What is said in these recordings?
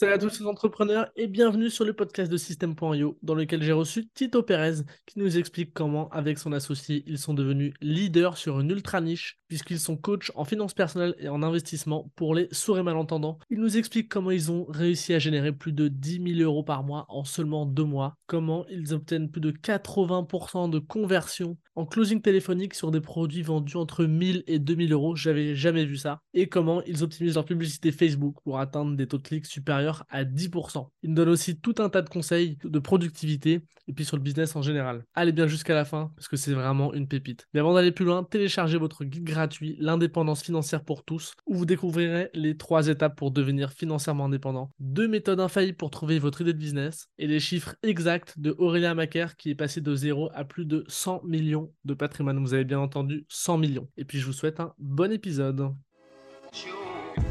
Salut à tous les entrepreneurs et bienvenue sur le podcast de System.io dans lequel j'ai reçu Tito Pérez qui nous explique comment avec son associé ils sont devenus leaders sur une ultra niche puisqu'ils sont coachs en finance personnelle et en investissement pour les sourds et malentendants. Il nous explique comment ils ont réussi à générer plus de 10 000 euros par mois en seulement deux mois, comment ils obtiennent plus de 80% de conversion en closing téléphonique sur des produits vendus entre 1000 et 2000 euros, j'avais jamais vu ça, et comment ils optimisent leur publicité Facebook pour atteindre des taux de clics supérieurs à 10%. Ils nous donnent aussi tout un tas de conseils de productivité et puis sur le business en général. Allez bien jusqu'à la fin parce que c'est vraiment une pépite. Mais avant d'aller plus loin, téléchargez votre guide gratuit L'indépendance financière pour tous où vous découvrirez les trois étapes pour devenir financièrement indépendant, deux méthodes infaillibles pour trouver votre idée de business et les chiffres exacts de Aurélien Macaire qui est passé de 0 à plus de 100 millions de patrimoine. Vous avez bien entendu 100 millions. Et puis je vous souhaite un bon épisode.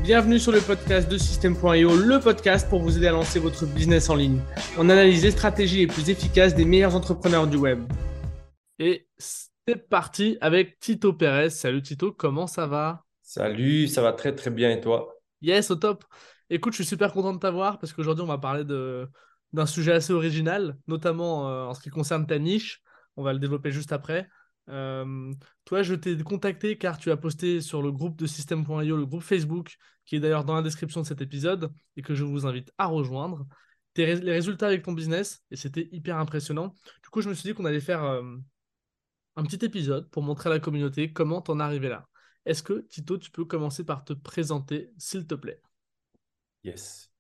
Bienvenue sur le podcast de System.io, le podcast pour vous aider à lancer votre business en ligne. On analyse les stratégies les plus efficaces des meilleurs entrepreneurs du web. Et c'est parti avec Tito Pérez. Salut Tito, comment ça va? Salut, ça va très très bien et toi? Yes, au top. Écoute, je suis super content de t'avoir parce qu'aujourd'hui on va parler de, d'un sujet assez original, notamment euh, en ce qui concerne ta niche on va le développer juste après. Euh, toi, je t'ai contacté car tu as posté sur le groupe de System.io, le groupe Facebook, qui est d'ailleurs dans la description de cet épisode et que je vous invite à rejoindre. Tes, les résultats avec ton business et c'était hyper impressionnant. Du coup, je me suis dit qu'on allait faire euh, un petit épisode pour montrer à la communauté comment t'en es arrivé là. Est-ce que Tito, tu peux commencer par te présenter, s'il te plaît? Yes.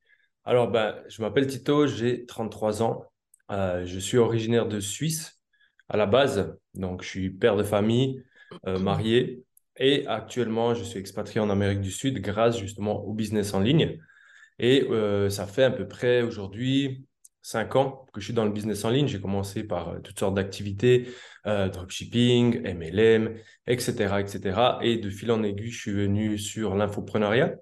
Alors, ben, je m'appelle Tito, j'ai 33 ans. Euh, je suis originaire de Suisse à la base. Donc, je suis père de famille, euh, marié. Et actuellement, je suis expatrié en Amérique du Sud grâce justement au business en ligne. Et euh, ça fait à peu près aujourd'hui cinq ans que je suis dans le business en ligne. J'ai commencé par euh, toutes sortes d'activités, dropshipping, MLM, etc., etc. Et de fil en aiguille, je suis venu sur l'infoprenariat.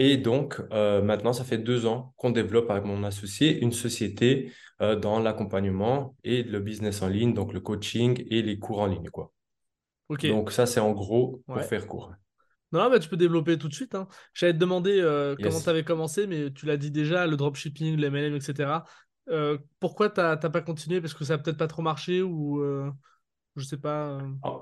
Et donc, maintenant, ça fait deux ans qu'on développe avec mon associé une société euh, dans l'accompagnement et le business en ligne, donc le coaching et les cours en ligne. Quoi. Donc ça, c'est en gros pour faire court. Non, mais tu peux développer tout de suite. Hein. J'allais te demander euh, comment tu avais commencé, mais tu l'as dit déjà, le dropshipping, les MLM, etc. Euh, pourquoi tu n'as pas continué? Parce que ça n'a peut-être pas trop marché ou je sais pas. Ah,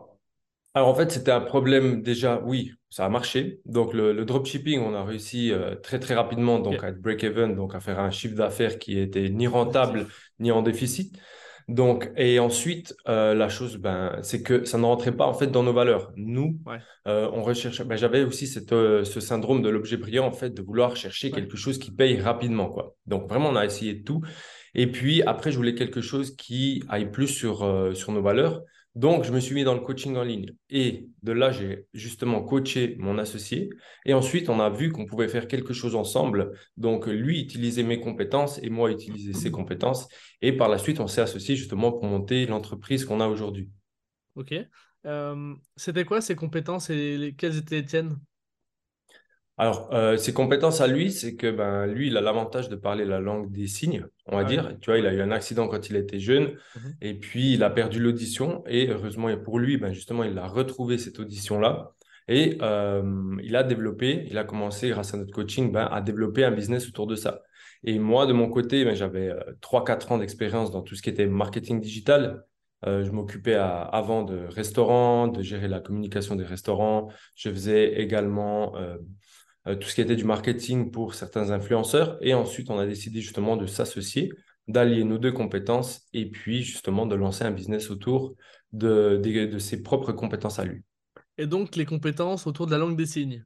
alors en fait, c'était un problème déjà, oui, ça a marché. Donc le, dropshipping, on a réussi euh, très très rapidement donc à être break-even, donc à faire un chiffre d'affaires qui était ni rentable ni en déficit. Donc et ensuite euh, la chose, ben, c'est que ça ne rentrait pas en fait dans nos valeurs. Nous, euh, on recherche. Ben, j'avais aussi cette, ce syndrome de l'objet brillant en fait, de vouloir chercher quelque chose qui paye rapidement quoi. Donc vraiment, on a essayé de tout. Et puis après, je voulais quelque chose qui aille plus sur sur nos valeurs. Donc, je me suis mis dans le coaching en ligne. Et de là, j'ai justement coaché mon associé. Et ensuite, on a vu qu'on pouvait faire quelque chose ensemble. Donc, lui utilisait mes compétences et moi utiliser ses compétences. Et par la suite, on s'est associé justement pour monter l'entreprise qu'on a aujourd'hui. Ok. Euh, c'était quoi ces compétences et quelles étaient les tiennes? Alors, euh, ses compétences à lui, c'est que ben, lui, il a l'avantage de parler la langue des signes, on va dire. Tu vois, il a eu un accident quand il était jeune mhm. et puis il a perdu l'audition. Et heureusement pour lui, ben, justement, il a retrouvé cette audition-là. Et euh, il a développé, il a commencé, grâce à notre coaching, ben, à développer un business autour de ça. Et moi, de mon côté, ben, j'avais 3-4 euh, ans d'expérience dans tout ce qui était marketing digital. je m'occupais avant de restaurants, de gérer la communication des restaurants. Je faisais également euh, tout ce qui était du marketing pour certains influenceurs. Et ensuite, on a décidé justement de s'associer, d'allier nos deux compétences et puis justement de lancer un business autour de, de, ses propres compétences à lui. Et donc les compétences autour de la langue des signes.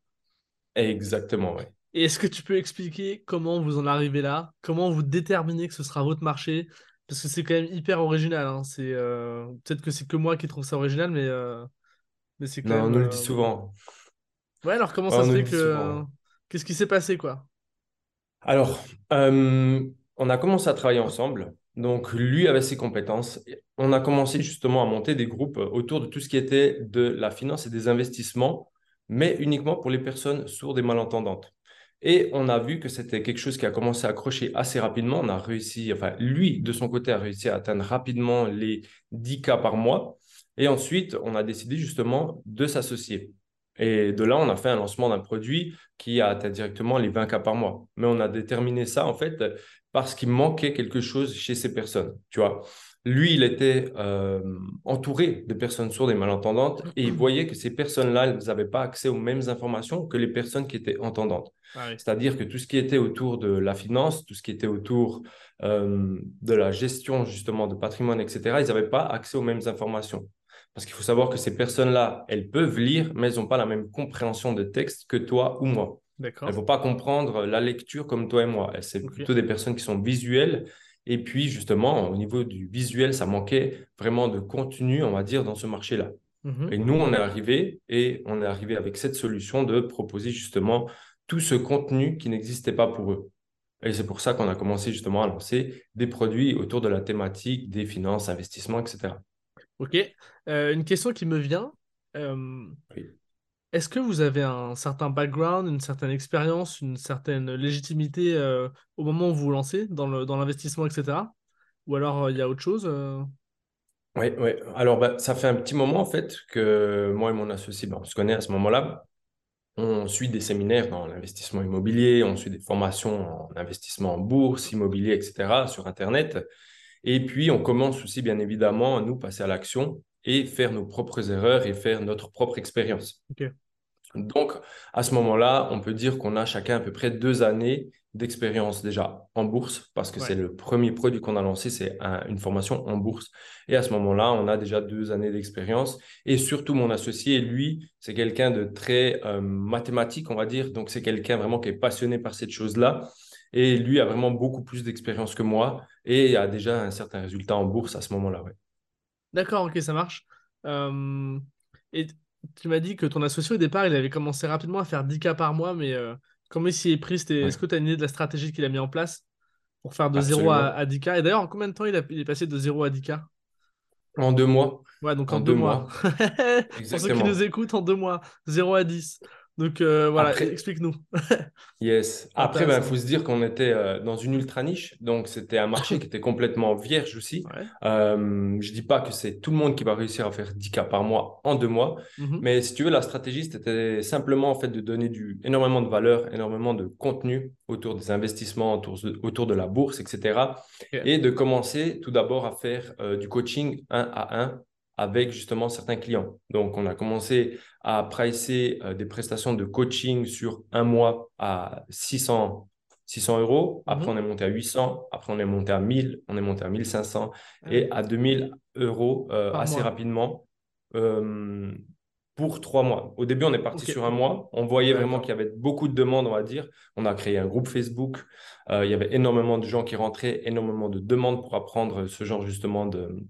Exactement, oui. Et est-ce que tu peux expliquer comment vous en arrivez là? Comment vous déterminez que ce sera votre marché? Parce que c'est quand même hyper original. Hein. C'est euh, Peut-être que c'est que moi qui trouve ça original, mais, euh, mais c'est quand non, on nous le dit souvent. Ouais, alors comment ça se fait que. Qu'est-ce qui s'est passé, quoi? Alors, euh, on a commencé à travailler ensemble. Donc, lui avait ses compétences. On a commencé justement à monter des groupes autour de tout ce qui était de la finance et des investissements, mais uniquement pour les personnes sourdes et malentendantes. Et on a vu que c'était quelque chose qui a commencé à accrocher assez rapidement. On a réussi, enfin, lui, de son côté, a réussi à atteindre rapidement les 10 cas par mois. Et ensuite, on a décidé justement de s'associer. Et de là, on a fait un lancement d'un produit qui a atteint directement les 20 cas par mois. Mais on a déterminé ça, en fait, parce qu'il manquait quelque chose chez ces personnes. Tu vois, lui, il était euh, entouré de personnes sourdes et malentendantes et il voyait que ces personnes-là, elles n'avaient pas accès aux mêmes informations que les personnes qui étaient entendantes. Ah C'est-à-dire que tout ce qui était autour de la finance, tout ce qui était autour euh, de la gestion justement de patrimoine, etc., ils n'avaient pas accès aux mêmes informations. Parce qu'il faut savoir que ces personnes-là, elles peuvent lire, mais elles n'ont pas la même compréhension de texte que toi ou moi. Elles ne vont pas comprendre la lecture comme toi et moi. C'est plutôt des personnes qui sont visuelles. Et puis, justement, au niveau du visuel, ça manquait vraiment de contenu, on va dire, dans ce marché-là. Mhm. Et nous, on est arrivé et on est arrivé avec cette solution de proposer justement tout ce contenu qui n'existait pas pour eux. Et c'est pour ça qu'on a commencé justement à lancer des produits autour de la thématique des finances, investissements, etc. Ok. Euh, une question qui me vient. Euh, est-ce que vous avez un certain background, une certaine expérience, une certaine légitimité euh, au moment où vous vous lancez dans l'investissement, etc. Ou alors il y a autre chose Oui, oui. Alors, bah, ça fait un petit moment en fait que moi et mon associé, bah, on se connaît à ce moment-là. On suit des séminaires dans l'investissement immobilier, on suit des formations en investissement en bourse, immobilier, etc. sur Internet. Et puis, on commence aussi, bien évidemment, à nous passer à l'action et faire nos propres erreurs et faire notre propre expérience. Donc, à ce moment-là, on peut dire qu'on a chacun à peu près deux années d'expérience déjà en bourse, parce que c'est le premier produit qu'on a lancé, c'est une formation en bourse. Et à ce moment-là, on a déjà deux années d'expérience. Et surtout, mon associé, lui, c'est quelqu'un de très euh, mathématique, on va dire. Donc, c'est quelqu'un vraiment qui est passionné par cette chose-là. Et lui a vraiment beaucoup plus d'expérience que moi et a déjà un certain résultat en bourse à ce moment-là. Ouais. D'accord, ok, ça marche. Euh, et tu m'as dit que ton associé au départ, il avait commencé rapidement à faire 10 cas par mois, mais euh, comment il s'y est pris? Est-ce que tu as une idée de la stratégie qu'il a mis en place pour faire de 0 à, 10 cas? Et d'ailleurs, en combien de temps il, est passé de 0 à 10 cas? En deux mois. Ouais, donc en, deux, mois. pour ceux qui nous écoutent, en deux mois, 0 à 10. Donc euh, voilà, explique-nous. yes. Après, il ben, faut se dire qu'on était euh, dans une ultra niche, donc c'était un marché qui était complètement vierge aussi. Euh, je dis pas que c'est tout le monde qui va réussir à faire 10 cas par mois en deux mois, mhm. mais si tu veux, la stratégie, c'était simplement en fait de donner du, énormément de valeur, énormément de contenu autour des investissements, autour de, autour de la bourse, etc. Et de commencer tout d'abord à faire euh, du coaching un à un avec justement certains clients. Donc, on a commencé à pricer euh, des prestations de coaching sur un mois à 600, 600 euros. Après, mhm. on est monté à 800. Après, on est monté à 1000. On est monté à 1500 et à 2000 euros euh, assez rapidement euh, pour trois mois. Au début, on est parti sur un mois. On voyait vraiment qu'il y avait beaucoup de demandes, on va dire. On a créé un groupe Facebook. il y avait énormément de gens qui rentraient, énormément de demandes pour apprendre ce genre justement de,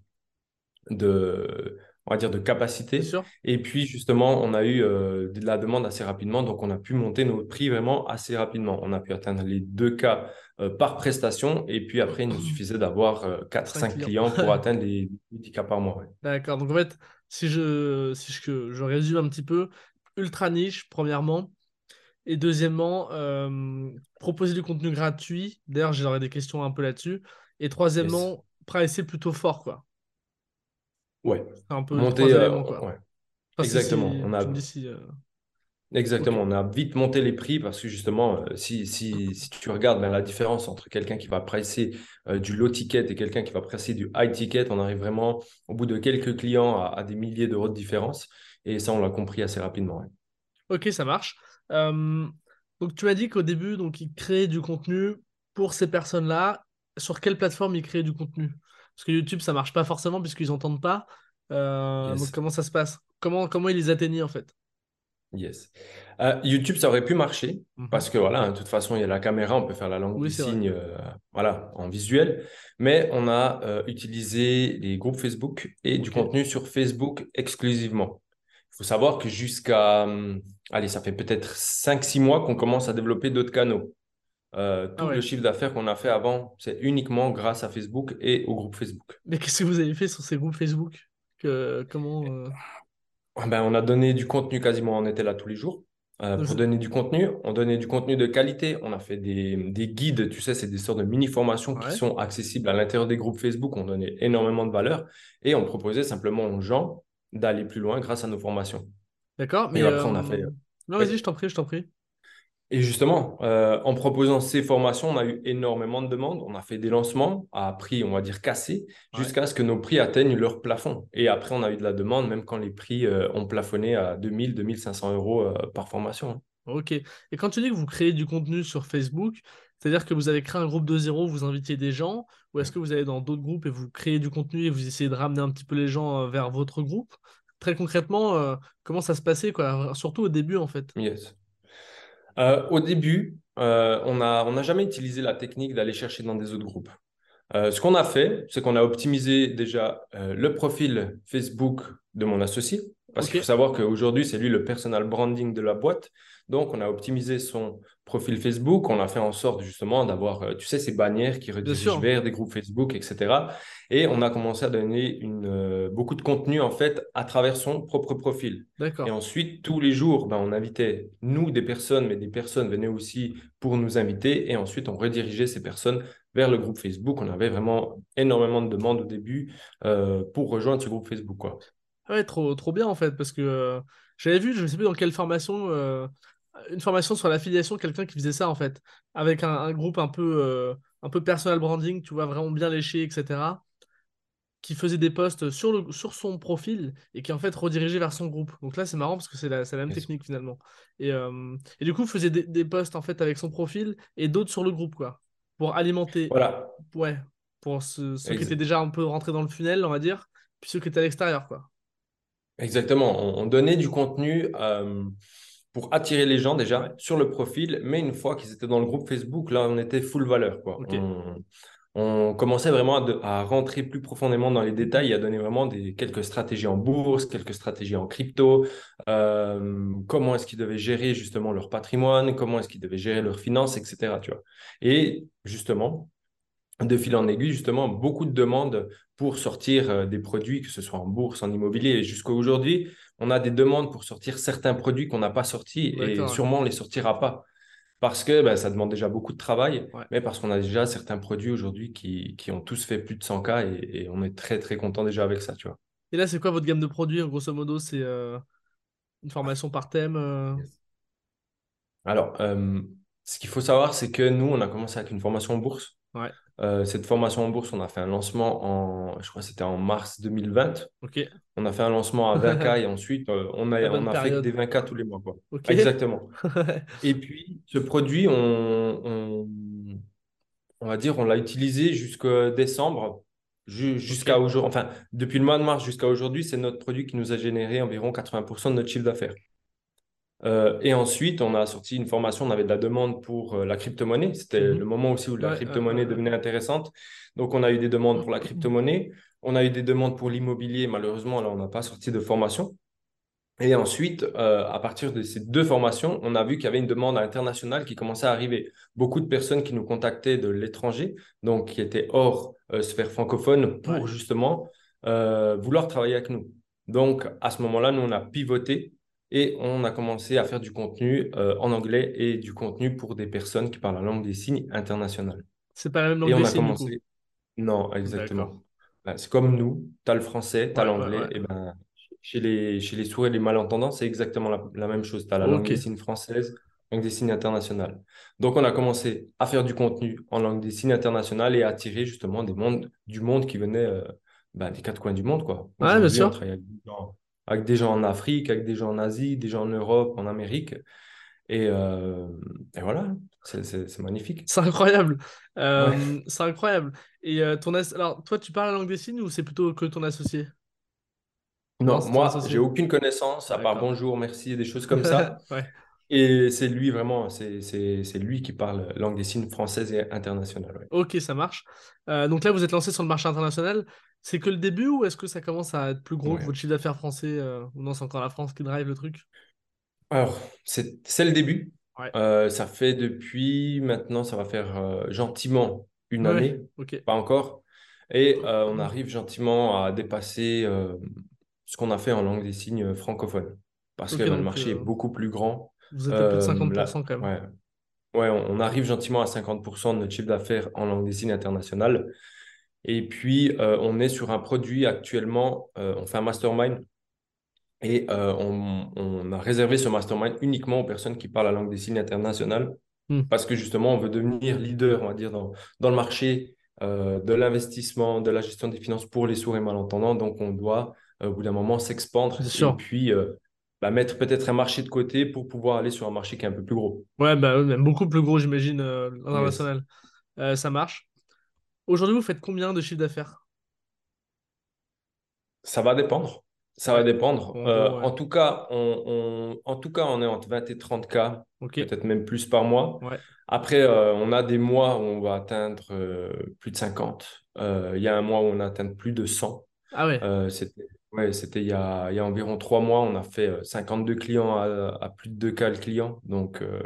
de, on va dire, de capacité. Et puis, justement, on a eu euh, de la demande assez rapidement. Donc, on a pu monter nos prix vraiment assez rapidement. On a pu atteindre les deux cas euh, par prestation. Et puis, après, il nous suffisait d'avoir 4-5 euh, clients. pour atteindre les 10 cas par mois. D'accord. Donc, en fait, si je, si je, je, résume un petit peu, ultra niche, premièrement. Et deuxièmement, proposer du contenu gratuit. D'ailleurs, j'aurais des questions un peu là-dessus. Et troisièmement, yes. plutôt fort, quoi. Ouais. Un peu monter, euh, quoi. Exactement. on a... Euh, Exactement, on a vite monté les prix parce que justement, euh, si, si, si tu regardes ben, la différence entre quelqu'un qui va presser du low ticket et quelqu'un qui va presser du high ticket, on arrive vraiment au bout de quelques clients à, des milliers d'euros de différence. Et ça, on l'a compris assez rapidement. Ok, ça marche. donc, tu m'as dit qu'au début, donc, il crée du contenu pour ces personnes-là. Sur quelle plateforme il crée du contenu? Parce que YouTube, ça marche pas forcément puisqu'ils n'entendent pas. Euh, donc, comment ça se passe? Comment, comment ils les atteignent en fait? Yes. Euh, YouTube, ça aurait pu marcher mhm. parce que voilà, de toute façon, il y a la caméra, on peut faire la langue des signes euh, voilà, en visuel. Mais on a utilisé les groupes Facebook et du contenu sur Facebook exclusivement. Il faut savoir que jusqu'à, hum, allez, ça fait peut-être 5-6 mois qu'on commence à développer d'autres canaux. Euh, tout ah le chiffre d'affaires qu'on a fait avant, c'est uniquement grâce à Facebook et au groupe Facebook. Mais qu'est-ce que vous avez fait sur ces groupes Facebook que, comment, euh ah ben, On a donné du contenu quasiment, on était là tous les jours. Euh, pour donner du contenu, on donnait du contenu de qualité. On a fait des, des guides, tu sais, c'est des sortes de mini-formations qui sont accessibles à l'intérieur des groupes Facebook. On donnait énormément de valeur et on proposait simplement aux gens d'aller plus loin grâce à nos formations. D'accord, Et mais... après, euh, on a fait. Non, vas-y, je t'en prie, je t'en prie. Et justement, euh, en proposant ces formations, on a eu énormément de demandes. On a fait des lancements à prix, on va dire, cassés, Ouais. jusqu'à ce que nos prix atteignent leur plafond. Et après, on a eu de la demande, même quand les prix euh, ont plafonné à 2000, 2500 euros euh, par formation. Ok. Et quand tu dis que vous créez du contenu sur Facebook, c'est-à-dire que vous avez créé un groupe de zéro, vous invitez des gens, ou est-ce que vous allez dans d'autres groupes et vous créez du contenu et vous essayez de ramener un petit peu les gens vers votre groupe? Très concrètement, comment ça se passait, quoi? Surtout au début, en fait. Yes. Euh, au début, euh, on n'a jamais utilisé la technique d'aller chercher dans des autres groupes. Euh, ce qu'on a fait, c'est qu'on a optimisé déjà le profil Facebook de mon associé, parce qu'il faut savoir qu'aujourd'hui, c'est lui le personal branding de la boîte. Donc, on a optimisé son profil Facebook. On a fait en sorte justement d'avoir, euh, tu sais, ces bannières qui redirigent vers des groupes Facebook, etc. Et on a commencé à donner une, euh, beaucoup de contenu en fait à travers son propre profil. Et ensuite, tous les jours, ben, on invitait nous des personnes, mais des personnes venaient aussi pour nous inviter. Et ensuite, on redirigeait ces personnes vers le groupe Facebook. On avait vraiment énormément de demandes au début euh, pour rejoindre ce groupe Facebook, quoi. Ouais, trop, trop bien, en fait, parce que euh, j'avais vu, je ne sais plus dans quelle formation, une formation sur l'affiliation, quelqu'un qui faisait ça, en fait, avec un, un groupe un peu, euh, un peu personal branding, tu vois, vraiment bien léché, etc. qui faisait des posts sur, le, sur son profil et qui en fait redirigeait vers son groupe. Donc là, c'est marrant parce que c'est la, la même Yes. technique finalement. Et, euh, et du coup, faisait des, des posts en fait avec son profil et d'autres sur le groupe, quoi. Pour alimenter, Voilà, ouais, pour ceux, ceux qui étaient déjà un peu rentrés dans le funnel, on va dire, puis ceux qui étaient à l'extérieur, quoi. exactement. On, on donnait du contenu euh, pour attirer les gens déjà sur le profil, mais une fois qu'ils étaient dans le groupe Facebook, là, on était full valeur, quoi. On, on commençait vraiment à, de- à rentrer plus profondément dans les détails et à donner vraiment des, quelques stratégies en bourse, quelques stratégies en crypto, euh, comment est-ce qu'ils devaient gérer justement leur patrimoine, comment est-ce qu'ils devaient gérer leurs finances, etc. Tu vois. Et justement, de fil en aiguille, justement, beaucoup de demandes pour sortir euh, des produits, que ce soit en bourse, en immobilier. Et jusqu'à aujourd'hui, on a des demandes pour sortir certains produits qu'on n'a pas sortis et sûrement on les sortira pas. Parce que ben, ça demande déjà beaucoup de travail. Ouais. mais parce qu'on a déjà certains produits aujourd'hui qui, qui ont tous fait plus de 100K et, et on est très, très content déjà avec ça, tu vois. Et là, c'est quoi votre gamme de produits? Grosso modo, c'est euh, une formation par thème. euh, Alors, euh, ce qu'il faut savoir, c'est que nous, on a commencé avec une formation en bourse. Ouais, Euh, cette formation en bourse, on a fait un lancement en, je crois que c'était en mars 2020. ok. On a fait un lancement à 20K et ensuite, euh, on a, on a fait des période. 20K tous les mois, quoi. Ok. Exactement. Et puis, ce produit, on, on, on va dire, on l'a utilisé jusqu'à décembre, ju- jusqu'à aujourd'hui. Enfin, depuis le mois de mars jusqu'à aujourd'hui, c'est notre produit qui nous a généré environ 80% de notre chiffre d'affaires. Euh, et ensuite, on a sorti une formation, on avait de la demande pour euh, la crypto-monnaie. C'était Mhm. le moment aussi où la Ouais, crypto-monnaie ouais, devenait intéressante. Donc, on a eu des demandes pour la ouais. crypto-monnaie. On a eu des demandes pour l'immobilier. Malheureusement, là, on n'a pas sorti de formation. Et ensuite, euh, à partir de ces deux formations, on a vu qu'il y avait une demande internationale qui commençait à arriver. Beaucoup de personnes qui nous contactaient de l'étranger, donc qui étaient hors sphère francophone, pour justement vouloir travailler avec nous. Donc, à ce moment-là, nous, on a pivoté et on a commencé à faire du contenu euh, en anglais et du contenu pour des personnes qui parlent la langue des signes internationale. C'est pas la même Et langue on des a signes, du coup? commencé. Non, exactement. Ben, c'est comme nous, tu as le français, tu as Ouais, l'anglais. ouais. Et ben, chez les, chez les sourds et les malentendants, c'est exactement la, la même chose. Tu as la langue des signes française, langue des signes internationale. Donc, on a commencé à faire du contenu en langue des signes internationale et à attirer justement des mondes, du monde qui venait euh, ben, des quatre coins du monde. Quoi. Ouais, bien on sûr. travaille avec des, gens, avec des gens en Afrique, avec des gens en Asie, des gens en Europe, en Amérique. Et, euh, et voilà, c'est magnifique. C'est incroyable. Ouais. Euh, c'est incroyable. Et euh, ton as- alors, toi, tu parles la langue des signes ou c'est plutôt que ton associé? Non, Non, moi, j'ai aucune connaissance à part bonjour, merci des choses comme ça. Ouais. Et c'est lui vraiment, c'est lui qui parle langue des signes française et internationale. ouais. Ok, ça marche. Euh, donc là, vous êtes lancé sur le marché international. C'est que le début ou est-ce que ça commence à être plus gros que votre chiffre d'affaires français euh, Ou non, c'est encore la France qui drive le truc? Alors, c'est le début. Ouais. Euh, ça fait depuis maintenant, ça va faire euh, gentiment une année, pas encore. Et on arrive gentiment à dépasser ce qu'on a fait en langue des signes francophone. Parce que le marché est beaucoup plus grand. Vous êtes à plus de Euh, là, 50% quand même. ouais, ouais, on, arrive gentiment à 50% de notre chiffre d'affaires en langue des signes internationale. Et puis, euh, on est sur un produit actuellement, euh, on fait un mastermind Et euh, on, on a réservé ce mastermind uniquement aux personnes qui parlent la langue des signes internationale Hmm. parce que justement, on veut devenir leader, on va dire, dans, dans le marché euh, de l'investissement, de la gestion des finances pour les sourds et malentendants. Donc, on doit, euh, au bout d'un moment, s'expandre C'est et puis euh, bah, mettre peut-être un marché de côté pour pouvoir aller sur un marché qui est un peu plus gros. Ouais, bah, même beaucoup plus gros, j'imagine, euh, Yes. l'international. Euh, ça marche. Aujourd'hui, vous faites combien de chiffre d'affaires? Ça va dépendre. Ça va dépendre. en Euh, ouais. en tout cas, on, on- en tout cas, on est entre 20 et 30 cas, Ok. peut-être même plus par mois. Ouais. Après, euh, on a des mois où on va atteindre euh, plus de 50. Euh, il y a un mois où on a atteint plus de 100. Ah ouais. C'était ouais, c'était il y a, il y a environ trois mois, on a fait euh, 52 clients à, à plus de 2 cas le client. Donc, euh,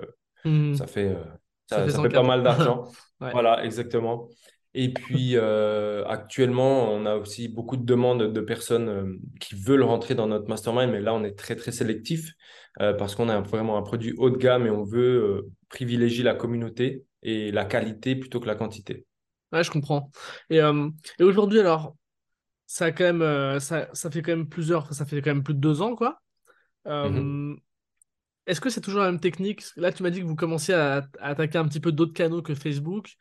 ça fait, euh, Ça ça, fait ça fait pas 104. mal d'argent. Ouais. Voilà, exactement. Et puis, euh, actuellement, on a aussi beaucoup de demandes de personnes euh, qui veulent rentrer dans notre mastermind, mais là, on est très, très sélectif euh, parce qu'on a vraiment un produit haut de gamme et on veut euh, privilégier la communauté et la qualité plutôt que la quantité. Ouais, je comprends. Et, euh, et aujourd'hui, alors, ça a quand même, euh, ça, ça fait quand même plusieurs, ça fait quand même plus de deux ans, quoi. Mhm. Euh, est-ce que c'est toujours la même technique? Là, tu m'as dit que vous commenciez à, à attaquer un petit peu d'autres canaux que Facebook,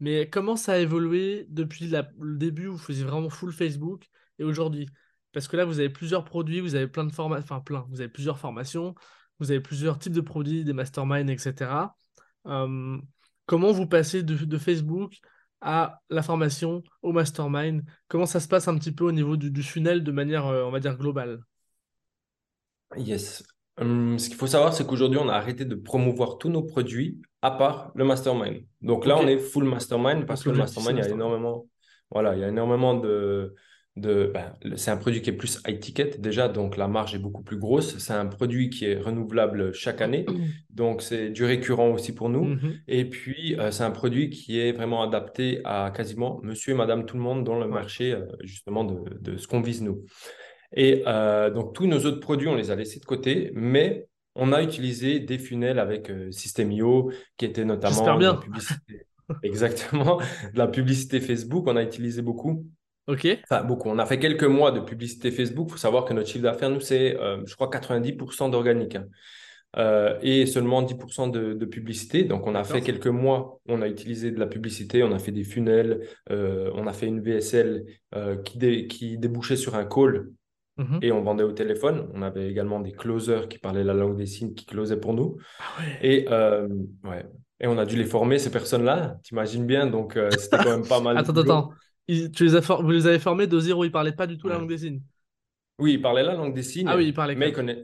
mais comment ça a évolué depuis la- le début où vous faisiez vraiment full Facebook et aujourd'hui? Parce que là, vous avez plusieurs produits, vous avez plein de formations, enfin plein, vous avez plusieurs formations, vous avez plusieurs types de produits, des masterminds, etc. Euh, comment vous passez de, de Facebook à la formation, au mastermind? Comment ça se passe un petit peu au niveau du, du funnel de manière, euh, on va dire, globale? Yes. Hum, ce qu'il faut savoir, c'est qu'aujourd'hui, on a arrêté de promouvoir tous nos produits à part le mastermind. Donc là, on est full mastermind parce donc que le mastermind, il y a énormément, voilà, il y a énormément de, de, ben, c'est un produit qui est plus high ticket déjà, donc la marge est beaucoup plus grosse. C'est un produit qui est renouvelable chaque année, donc c'est du récurrent aussi pour nous. Mhm, Et puis, euh, c'est un produit qui est vraiment adapté à quasiment monsieur et madame tout le monde dans le marché, euh, justement, de, de ce qu'on vise nous. Et euh, donc, tous nos autres produits, on les a laissés de côté, mais on a utilisé des funnels avec System.io, qui était notamment bien. publicité. Exactement, de la publicité Facebook, on a utilisé beaucoup. Ok. Enfin, beaucoup. On a fait quelques mois de publicité Facebook. Il faut savoir que notre chiffre d'affaires, nous, c'est, euh, je crois, 90% d'organique hein. Euh, et seulement 10% de, de publicité. Donc, on a fait quelques mois, on a utilisé de la publicité, on a fait des funnels, euh, on a fait une VSL euh, qui, dé- qui débouchait sur un call Mhm. et on vendait au téléphone. On avait également des closers qui parlaient la langue des signes qui closaient pour nous. Ah ouais. Et, ouais. et on a dû les former, ces personnes-là, t'imagines bien. Donc, c'était quand même pas mal Attends, attends. Ils- tu les as for- Vous les avez formés de zéro, ils parlaient pas du tout la langue des signes. Oui, ils parlaient la langue des Ah oui, signes, ils parlaient mais ils conna-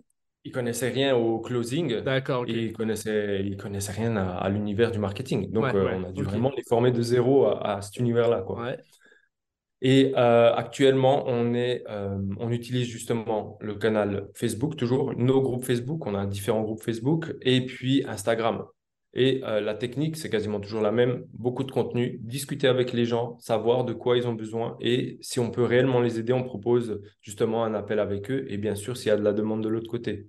ils connaissaient rien au closing D'accord, et ils connaissaient, ils connaissaient rien à, à l'univers du marketing. Donc, Ouais, euh, ouais, on a dû vraiment les former de zéro à, à cet univers-là, quoi. Et euh, actuellement, on est, euh, on utilise justement le canal Facebook, toujours nos groupes Facebook. On a différents groupes Facebook et puis Instagram. Et euh, la technique, c'est quasiment toujours la même. Beaucoup de contenu, discuter avec les gens, savoir de quoi ils ont besoin et si on peut réellement les aider, on propose justement un appel avec eux. Et bien sûr, s'il y a de la demande de l'autre côté.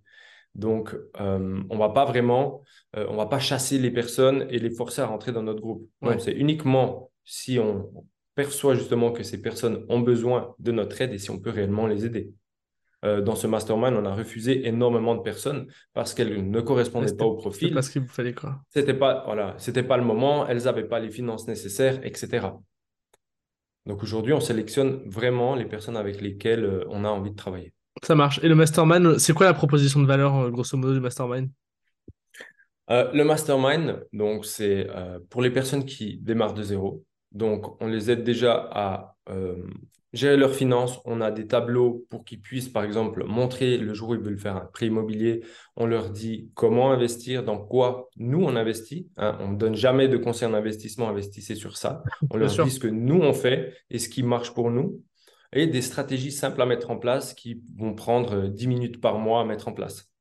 Donc, euh, on va pas vraiment, euh, on va pas chasser les personnes et les forcer à rentrer dans notre groupe. Ouais. c'est uniquement si on perçoit justement que ces personnes ont besoin de notre aide et si on peut réellement les aider. Euh, dans ce mastermind, on a refusé énormément de personnes parce qu'elles ne correspondaient pas c'était au c'était pas profil. ce qu'il vous fallait, quoi. C'était pas, voilà, c'était pas le moment, elles n'avaient pas les finances nécessaires, etc. Donc aujourd'hui, on sélectionne vraiment les personnes avec lesquelles euh, on a envie de travailler. Ça marche. Et le mastermind, c'est quoi la proposition de valeur, euh, grosso modo, du mastermind? Euh, le mastermind, donc c'est euh, pour les personnes qui démarrent de zéro. Donc, on les aide déjà à euh, gérer leurs finances. On a des tableaux pour qu'ils puissent, par exemple, montrer le jour où ils veulent faire un prêt immobilier. On leur dit comment investir, dans quoi nous on investit. hein. On ne donne jamais de conseils en investissement, investissez sur ça. On Bien leur dit sûr. ce que nous on fait et ce qui marche pour nous. Et des stratégies simples à mettre en place qui vont prendre euh, 10 minutes par mois à mettre en place.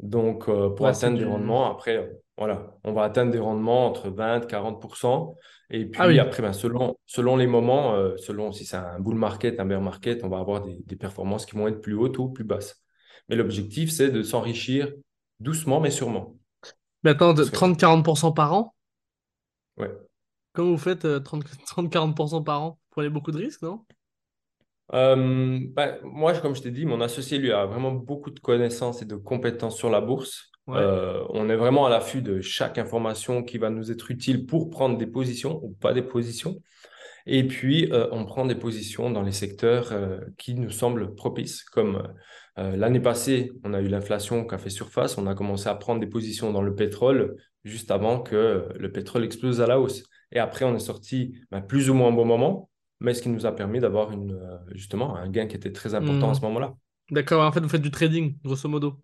Donc, euh, pour Ouais, atteindre des du. rendements, après, euh, voilà, on va atteindre des rendements entre 20 et 40%. Et Ah puis, oui. après, ben, selon, selon les moments, euh, selon si c'est un bull market, un bear market, on va avoir des, des performances qui vont être plus hautes ou plus basses. Mais l'objectif, c'est de s'enrichir doucement, mais sûrement. Mais attends, de Parce que, 30-40% par an? ouais. Comment vous faites euh, 30 30-40% par an? Vous prenez beaucoup de risques, non? Euh, ben, moi, comme je t'ai dit, mon associé, lui, a vraiment beaucoup de connaissances et de compétences sur la bourse. Ouais, Euh, on est vraiment à l'affût de chaque information qui va nous être utile pour prendre des positions ou pas des positions. Et puis, euh, on prend des positions dans les secteurs euh, qui nous semblent propices, comme l'année passée, on a eu l'inflation qui a fait surface, on a commencé à prendre des positions dans le pétrole juste avant que le pétrole explose à la hausse. Et après, on est sorti ben, plus ou moins au bon moment, mais ce qui nous a permis d'avoir justement un gain qui était très important à ce moment-là. D'accord, en fait, vous faites du trading, grosso modo.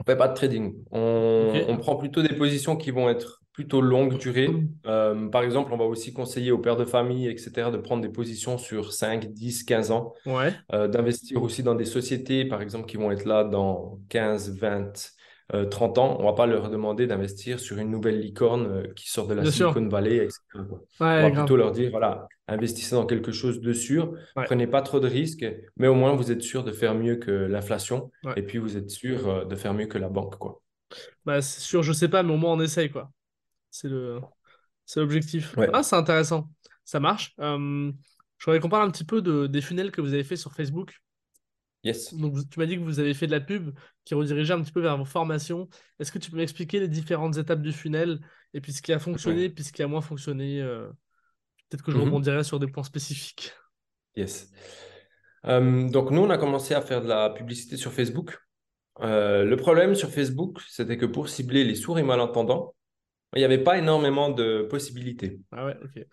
On fait pas de trading. On, prend plutôt des positions qui vont être plutôt longue durée. Euh, par exemple, on va aussi conseiller aux pères de famille, etc., de prendre des positions sur 5, 10, 15 ans, Ouais, euh, d'investir aussi dans des sociétés, par exemple, qui vont être là dans 15, 20, euh, 30 ans. On va pas leur demander d'investir sur une nouvelle licorne euh, qui sort de la bien sûr. Silicon Valley, etc. On va grave. plutôt leur dire, voilà, investissez dans quelque chose de sûr, Ouais, prenez pas trop de risques, mais au moins vous êtes sûr de faire mieux que l'inflation ouais. et puis vous êtes sûr euh, de faire mieux que la banque, quoi. Bah, c'est sûr, je sais pas, mais au moins on essaye, quoi. C'est le, c'est l'objectif. Ah, c'est intéressant. Ça marche. Euh, je voudrais qu'on parle un petit peu de, des funnels que vous avez fait sur Facebook. Yes. Donc, tu m'as dit que vous avez fait de la pub qui redirigeait un petit peu vers vos formations. Est-ce que tu peux m'expliquer les différentes étapes du funnel et puis ce qui a fonctionné, puis ce qui a moins fonctionné euh, Peut-être que je Mhm. rebondirai sur des points spécifiques. Yes. Euh, donc nous, on a commencé à faire de la publicité sur Facebook. Euh, le problème sur Facebook, c'était que pour cibler les sourds et malentendants, il n'y avait pas énormément de possibilités. Ah ouais, ok.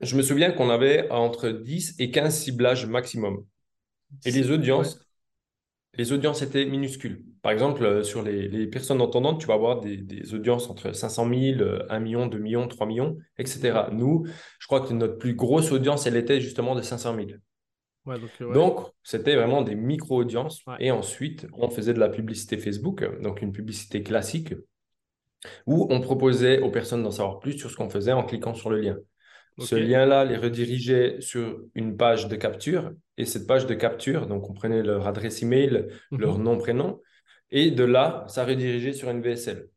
Je me souviens qu'on avait entre 10 et 15 ciblages maximum. Et les Ouais, audiences, les audiences étaient minuscules. Par exemple, euh, sur les, les personnes entendantes, tu vas avoir des, des audiences entre 500 000, euh, 1 million, 2 millions, 3 millions, etc. Nous, je crois que notre plus grosse audience, elle était justement de 500 000. ouais, donc euh, ouais. Donc, c'était vraiment des micro-audiences. Ouais, Et ensuite, on faisait de la publicité Facebook, donc une publicité classique, où on proposait aux personnes d'en savoir plus sur ce qu'on faisait en cliquant sur le lien. Ce lien-là les redirigeait sur une page de capture. Et cette page de capture, donc on prenait leur adresse email, leur Mhm. nom, prénom. Et de là, ça redirigeait sur une VSL.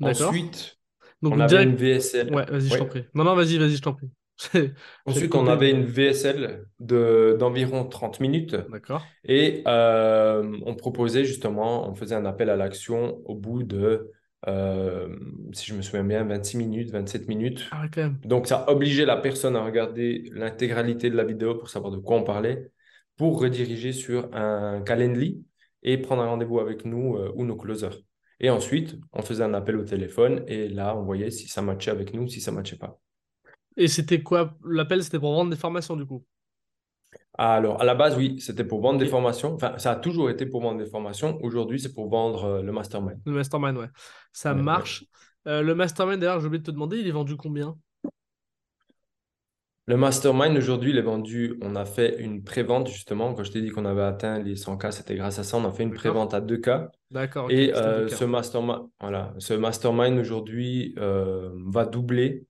Ensuite, Donc on avait une. VSL. Ouais, vas-y, je Oui. t'en prie. Non, non, vas-y, vas-y, je t'en prie. Ensuite, on avait une VSL de, d'environ 30 minutes. D'accord. Et euh, on proposait justement, on faisait un appel à l'action au bout de, euh, si je me souviens bien, 26 minutes, 27 minutes. Ah ouais, quand même. Donc, ça obligeait la personne à regarder l'intégralité de la vidéo pour savoir de quoi on parlait, pour rediriger sur un Calendly et prendre un rendez-vous avec nous euh, ou nos closers. Et ensuite, on faisait un appel au téléphone et là, on voyait si ça matchait avec nous, si ça matchait pas. Et c'était quoi? L'appel, c'était pour vendre des formations, du coup? Alors, à la base, oui, c'était pour vendre des formations. Enfin, ça a toujours été pour vendre des formations. Aujourd'hui, c'est pour vendre euh, le mastermind. Le mastermind, ouais. Ça Ouais, ouais. marche. Euh, le mastermind, d'ailleurs, j'ai oublié de te demander, il est vendu combien? Le mastermind, aujourd'hui, il est vendu. On a fait une pré-vente, justement. Quand je t'ai dit qu'on avait atteint les 100K, c'était grâce à ça. On a fait une pré-vente à 2K. D'accord. Et euh, 2K. ce mastermind, voilà, ce mastermind aujourd'hui va doubler.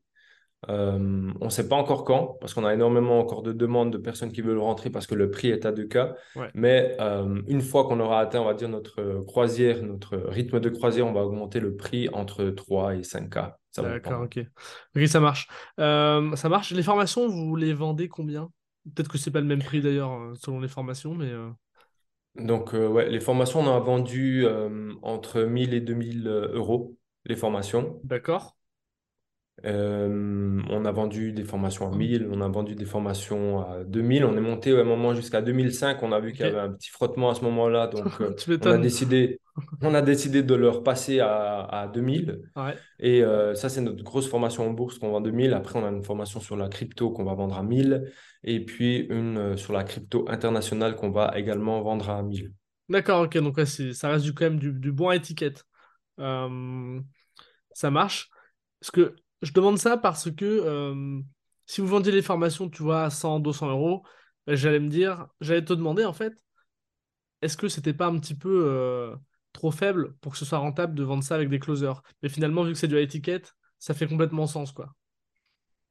Euh, on ne sait pas encore quand, parce qu'on a énormément encore de demandes de personnes qui veulent rentrer parce que le prix est à 2K. Ouais. Mais euh, une fois qu'on aura atteint, on va dire, notre croisière, notre rythme de croisière, on va augmenter le prix entre 3 et 5K. Ça va D'accord, ok. Ok, ça marche. Euh, ça marche. Les formations, vous les vendez combien? Peut-être que c'est pas le même prix d'ailleurs, selon les formations, mais Donc, ouais, les formations, on en a vendu entre 1000 et 2000 euros, les formations. d'accord. Euh, on a vendu des formations à 1000, on a vendu des formations à 2000. On est monté à un moment jusqu'à 2005. On a vu qu'il y avait un petit frottement à ce moment-là. Donc, euh, on a décidé, on a décidé de leur passer à, à 2000. Ouais, Et euh, ça, c'est notre grosse formation en bourse qu'on vend 2000. Après, on a une formation sur la crypto qu'on va vendre à 1000. Et puis une sur la crypto internationale qu'on va également vendre à 1000. d'accord, ok. Donc, ouais, ça reste du, quand même du, du bon à étiquette. Euh, ça marche. Parce que je demande ça parce que euh, si vous vendiez les formations, tu vois, à 100, 200 euros, bah, j'allais me dire, j'allais te demander en fait, est-ce que c'était pas un petit peu euh, trop faible pour que ce soit rentable de vendre ça avec des closers? Mais finalement, vu que c'est du à étiquette, ça fait complètement sens, quoi.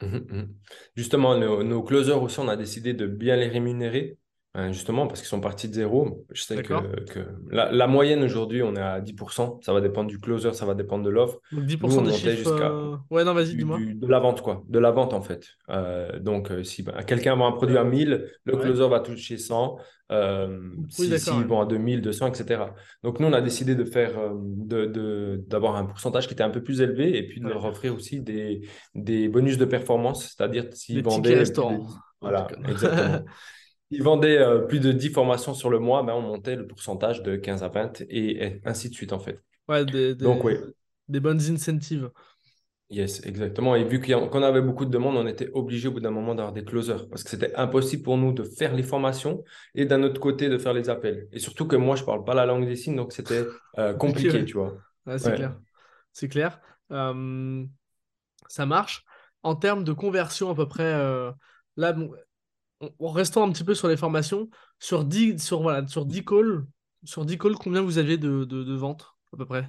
Mhm, mhm. Justement, nos closers aussi, on a décidé de bien les rémunérer. Hein, justement, parce qu'ils sont partis de zéro. Je sais que, que la, moyenne aujourd'hui, on est à 10%. Ça va dépendre du closer, ça va dépendre de l'offre. Donc 10% des chiffres. Euh, Ouais, non, vas-y, dis-moi. De la vente, quoi. De la vente, en fait. Euh, donc, euh, si bah, quelqu'un vend un produit à 1000, le closer va toucher 100. si, si vend à 2000, 200, etc. Donc, nous, on a décidé de faire, de, d'avoir un pourcentage qui était un peu plus élevé et puis de leur offrir aussi des, des bonus de performance, c'est-à-dire s'ils vendaient. Voilà, exactement. Ils vendaient euh, plus de 10 formations sur le mois, ben on montait le pourcentage de 15 à 20 et, ainsi de suite en fait. Ouais, des, Donc, oui. des bonnes incentives. Yes, exactement. Et vu qu'on avait beaucoup de demandes, on était obligé au bout d'un moment d'avoir des closers parce que c'était impossible pour nous de faire les formations et d'un autre côté de faire les appels. Et surtout que moi, je ne parle pas la langue des signes, donc c'était euh, compliqué, tu vois. c'est clair. C'est clair. Euh, ça marche. En termes de conversion, à peu près, là, en restant un petit peu sur les formations, sur 10, sur, voilà, sur 10 calls, sur 10 calls, combien vous aviez de, de, ventes à peu près?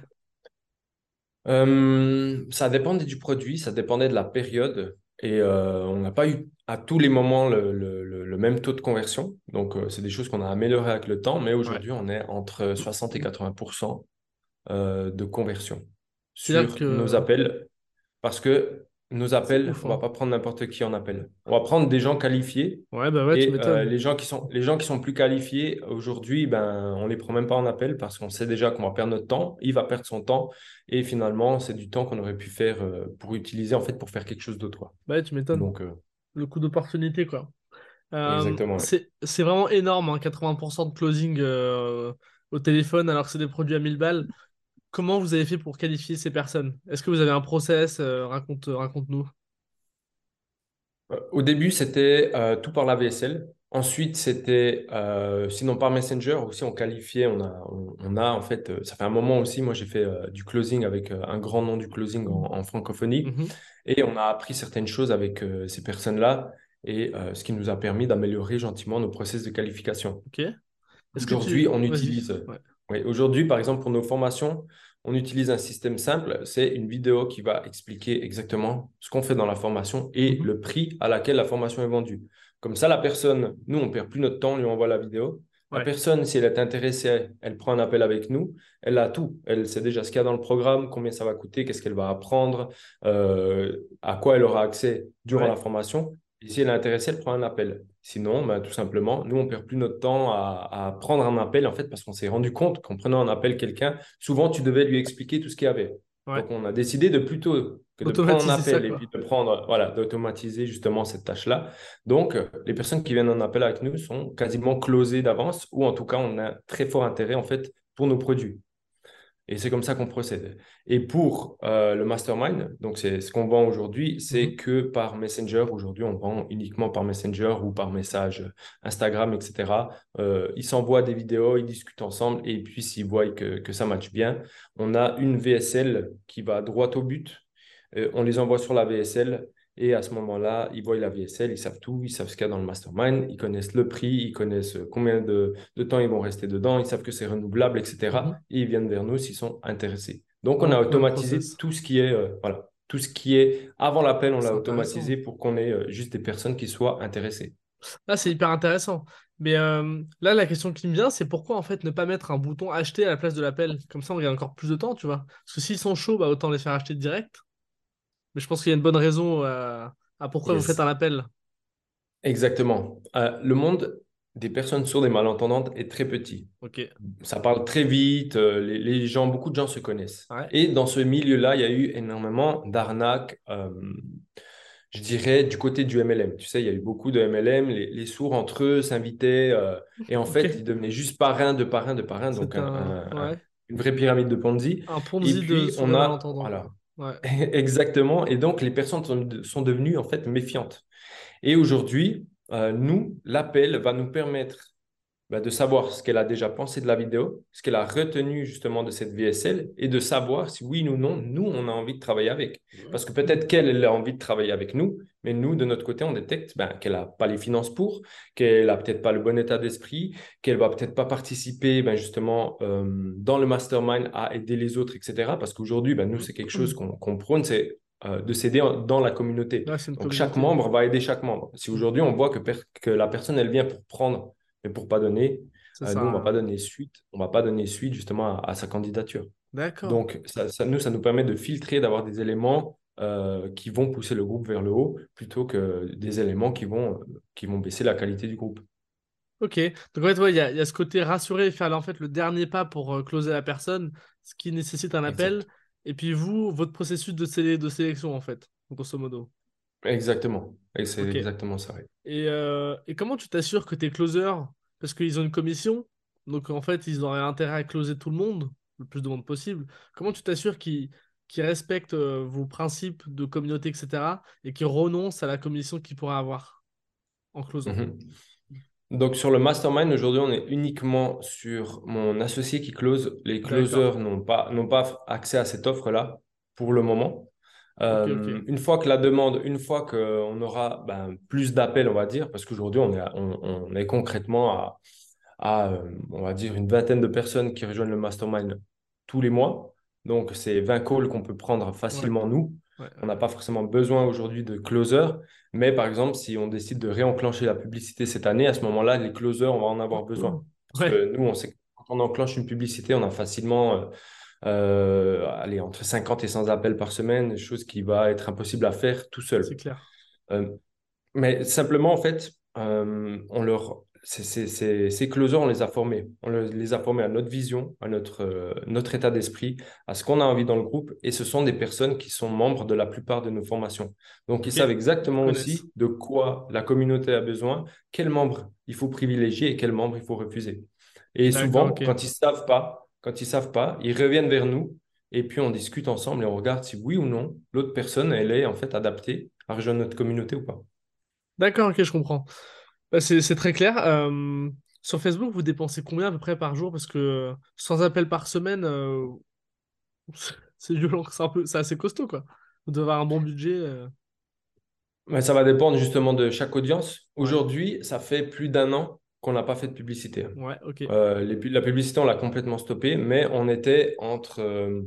Euh, Ça dépendait du produit, ça dépendait de la période. Et euh, on n'a pas eu à tous les moments le, le, même taux de conversion. Donc, euh, c'est des choses qu'on a améliorées avec le temps. Mais aujourd'hui, on est entre 60 et 80% de conversion sur nos appels. Parce que nos appels, on va hein. pas prendre n'importe qui en appel. On va prendre des gens qualifiés. Ouais, bah ouais, et euh, les gens qui sont les gens qui sont plus qualifiés aujourd'hui, ben on les prend même pas en appel parce qu'on sait déjà qu'on va perdre notre temps. Il va perdre son temps et finalement c'est du temps qu'on aurait pu faire euh, pour utiliser en fait pour faire quelque chose d'autre. Bah tu m'étonnes. Donc euh, le coup d'opportunité quoi. Exactement. C'est vraiment énorme, 80% hein, de closing au téléphone alors que c'est des produits à 1000 balles. Comment vous avez fait pour qualifier ces personnes? Est-ce que vous avez un process euh, Raconte, raconte-nous. Euh, au début, c'était euh, tout par la VSL. Ensuite, c'était sinon par Messenger aussi, on qualifiait. On a, on, a en fait, ça fait un moment aussi. Moi, j'ai fait du closing avec un grand nom du closing en, francophonie. Mhm. Et on a appris certaines choses avec ces personnes-là. Et ce qui nous a permis d'améliorer gentiment nos process de qualification. Ok. Aujourd'hui, on utilise. Oui, aujourd'hui, par exemple, pour nos formations, on utilise un système simple. C'est une vidéo qui va expliquer exactement ce qu'on fait dans la formation et mhm. le prix à laquelle la formation est vendue. Comme ça, la personne, nous, on ne perd plus notre temps, on lui envoie la vidéo. La personne, si elle est intéressée, elle prend un appel avec nous. Elle a tout. Elle sait déjà ce qu'il y a dans le programme, combien ça va coûter, qu'est-ce qu'elle va apprendre, euh, à quoi elle aura accès durant la formation. Et si elle est intéressée, elle prend un appel. Sinon, ben, tout simplement, nous, on perd plus notre temps à, prendre un appel, en fait, parce qu'on s'est rendu compte qu'en prenant un appel quelqu'un, souvent, tu devais lui expliquer tout ce qu'il y avait. Donc, on a décidé de plutôt que de prendre un appel et puis de prendre, voilà, d'automatiser justement cette tâche-là. Donc, les personnes qui viennent en appel avec nous sont quasiment closées d'avance, ou en tout cas, on a très fort intérêt, en fait, pour nos produits. Et c'est comme ça qu'on procède. Et pour euh, le mastermind, donc c'est ce qu'on vend aujourd'hui, c'est mhm. que par Messenger. Aujourd'hui, on vend uniquement par Messenger ou par message Instagram, etc. Euh, ils s'envoient des vidéos, ils discutent ensemble et puis s'ils voient que, que ça matche bien, on a une VSL qui va droit au but. Euh, on les envoie sur la VSL et à ce moment-là, ils voient la VSL, ils savent tout, ils savent ce qu'il y a dans le mastermind, ils connaissent le prix, ils connaissent combien de, temps ils vont rester dedans, ils savent que c'est renouvelable, etc. Mhm. Et ils viennent vers nous s'ils sont intéressés. Donc, on a automatisé tout ce qui est, euh, voilà, tout ce qui est avant l'appel, on l'a automatisé pour qu'on ait euh, juste des personnes qui soient intéressées. Là, c'est hyper intéressant. Mais euh, là, la question qui me vient, c'est pourquoi en fait ne pas mettre un bouton acheter à la place de l'appel? Comme ça, on gagne encore plus de temps, tu vois. Parce que s'ils sont chauds, bah, autant les faire acheter direct. Mais je pense qu'il y a une bonne raison euh, à pourquoi vous faites un appel. Exactement. Euh, le monde des personnes sourdes et malentendantes est très petit. Ok. Ça parle très vite, euh, les, gens, beaucoup de gens se connaissent. Et dans ce milieu-là, il y a eu énormément d'arnaques, je dirais, du côté du MLM. Tu sais, il y a eu beaucoup de MLM, les, sourds entre eux s'invitaient, et en fait, ils devenaient juste parrain de parrain de parrain, donc une vraie pyramide de Ponzi. Un Ponzi et puis, de on a, voilà, Exactement. Et donc, les personnes sont, devenues en fait méfiantes. Et aujourd'hui, euh, nous, l'appel va nous permettre de savoir ce qu'elle a déjà pensé de la vidéo, ce qu'elle a retenu justement de cette VSL et de savoir si oui ou non, nous, on a envie de travailler avec. Parce que peut-être qu'elle a envie de travailler avec nous, mais nous, de notre côté, on détecte ben, qu'elle n'a pas les finances pour, qu'elle n'a peut-être pas le bon état d'esprit, qu'elle va peut-être pas participer ben, justement euh, dans le mastermind à aider les autres, etc. Parce qu'aujourd'hui, ben, nous, c'est quelque chose qu'on prône, c'est euh, de s'aider dans la communauté. Donc chaque membre va aider chaque membre. Si aujourd'hui on voit que, que la personne, elle vient pour prendre mais pour pas donner, euh, nous, on va pas rien. donner suite, on va pas donner suite justement à, à sa candidature. D'accord. Donc, ça, ça, nous, ça nous permet de filtrer, d'avoir des éléments euh, qui vont pousser le groupe vers le haut, plutôt que des éléments qui vont, qui vont baisser la qualité du groupe. Ok. Donc en fait, ouais, il y a, il y a ce côté rassurer et faire en fait le dernier pas pour euh, closer la personne, ce qui nécessite un appel. Exact. Et puis vous, votre processus de, de sélection en fait, grosso modo. Exactement. Et c'est exactement ça. Et, euh, et comment tu t'assures que tes closers, parce qu'ils ont une commission, donc en fait ils auraient intérêt à closer tout le monde, le plus de monde possible. Comment tu t'assures qu'ils qu'ils respectent euh, vos principes de communauté, etc. et qu'ils renoncent à la commission qu'ils pourraient avoir en closant? Mhm. Donc, sur le mastermind, aujourd'hui, on est uniquement sur mon associé qui close. Les closers n'ont pas, n'ont pas accès à cette offre-là pour le moment. Euh, une fois que la demande, une fois qu'on aura ben, plus d'appels, on va dire, parce qu'aujourd'hui, on est, à- on, on est concrètement à, à, euh, on va dire, une vingtaine de personnes qui rejoignent le mastermind tous les mois. Donc, c'est 20 calls qu'on peut prendre Ouais, facilement, nous. ouais, On n'a pas forcément besoin aujourd'hui de closer, mais par exemple, si on décide de réenclencher la publicité cette année, à ce moment-là, les closers, on va en avoir besoin. Parce ouais. que nous, on sait que quand on enclenche une publicité, on a facilement euh, allez, entre 50 et 100 appels par semaine, chose qui va être impossible à faire tout C'est seul. clair. Euh, mais simplement, en fait, euh, on leur, ces, closers, on les a formés. On le- les a formés à notre vision, à notre, euh, notre état d'esprit, à ce qu'on a envie dans le groupe. Et ce sont des personnes qui sont membres de la plupart de nos formations. Donc, ils savent exactement aussi de quoi la communauté a besoin, quel membre il faut privilégier et quel membre il faut refuser. Et souvent, quand ils savent pas, quand ils savent pas, ils reviennent vers nous et puis on discute ensemble et on regarde si oui ou non l'autre personne, elle est en fait adaptée à rejoindre notre communauté ou pas. D'accord, ok, je comprends. Bah, c'est très clair. Euh, sur Facebook, vous dépensez combien à peu près par jour? Parce que sans appel par semaine, euh, c'est violent, c'est un peu, c'est assez costaud, quoi. Vous devez avoir un bon budget. euh. Mais ça va dépendre justement de chaque audience. Aujourd'hui, ça fait plus d'un an qu'on n'a pas fait de publicité. ouais, ok. Euh, les la publicité, on l'a complètement stoppée, mais on était entre, euh,